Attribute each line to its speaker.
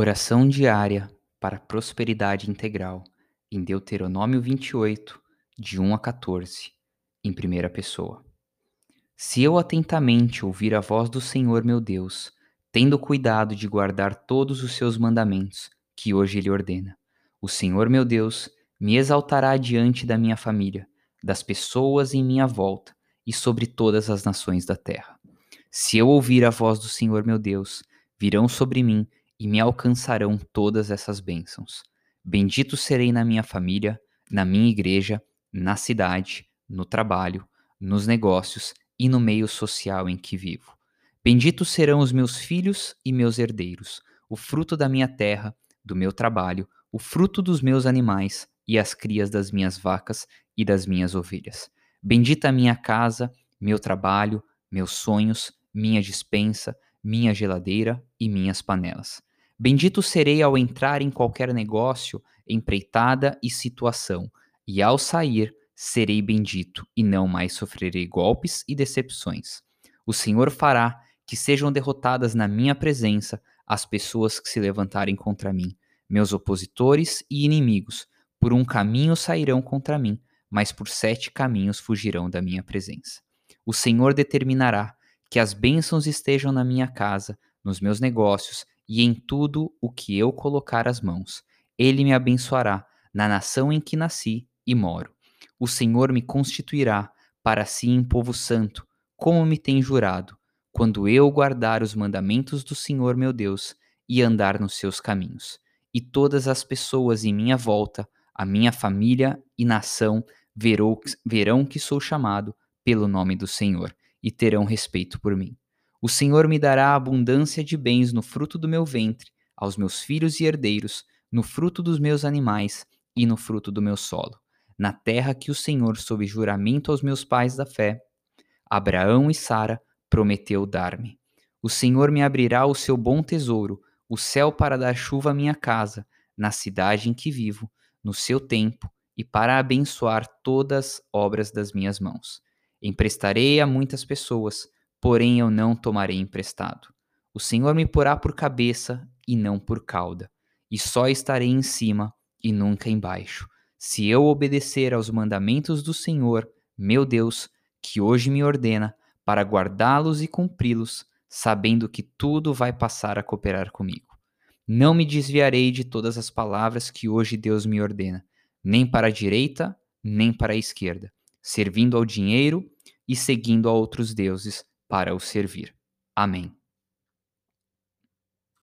Speaker 1: Oração diária para prosperidade integral, em Deuteronômio 28, de 1 a 14, em primeira pessoa. Se eu atentamente ouvir a voz do Senhor meu Deus, tendo cuidado de guardar todos os seus mandamentos, que hoje ele ordena, o Senhor meu Deus me exaltará diante da minha família, das pessoas em minha volta e sobre todas as nações da terra. Se eu ouvir a voz do Senhor meu Deus, virão sobre mim e me alcançarão todas essas bênçãos. Bendito serei na minha família, na minha igreja, na cidade, no trabalho, nos negócios e no meio social em que vivo. Benditos serão os meus filhos e meus herdeiros, o fruto da minha terra, do meu trabalho, o fruto dos meus animais e as crias das minhas vacas e das minhas ovelhas. Bendita a minha casa, meu trabalho, meus sonhos, minha dispensa, minha geladeira e minhas panelas. Bendito serei ao entrar em qualquer negócio, empreitada e situação, e ao sair serei bendito, e não mais sofrerei golpes e decepções. O Senhor fará que sejam derrotadas na minha presença as pessoas que se levantarem contra mim, meus opositores e inimigos. Por um caminho sairão contra mim, mas por sete caminhos fugirão da minha presença. O Senhor determinará que as bênçãos estejam na minha casa, nos meus negócios e em tudo o que eu colocar as mãos. Ele me abençoará na nação em que nasci e moro. O Senhor me constituirá para si em povo santo, como me tem jurado, quando eu guardar os mandamentos do Senhor meu Deus e andar nos seus caminhos. E todas as pessoas em minha volta, a minha família e nação, verão que sou chamado pelo nome do Senhor e terão respeito por mim. O Senhor me dará abundância de bens no fruto do meu ventre, aos meus filhos e herdeiros, no fruto dos meus animais e no fruto do meu solo, na terra que o Senhor, sob juramento aos meus pais da fé, Abraão e Sara, prometeu dar-me. O Senhor me abrirá o seu bom tesouro, o céu para dar chuva à minha casa, na cidade em que vivo, no seu tempo, e para abençoar todas as obras das minhas mãos. Emprestarei a muitas pessoas, porém eu não tomarei emprestado. O Senhor me porá por cabeça e não por cauda, e só estarei em cima e nunca embaixo. Se eu obedecer aos mandamentos do Senhor, meu Deus, que hoje me ordena, para guardá-los e cumpri-los, sabendo que tudo vai passar a cooperar comigo. Não me desviarei de todas as palavras que hoje Deus me ordena, nem para a direita, nem para a esquerda, servindo ao dinheiro e seguindo a outros deuses, para o servir. Amém.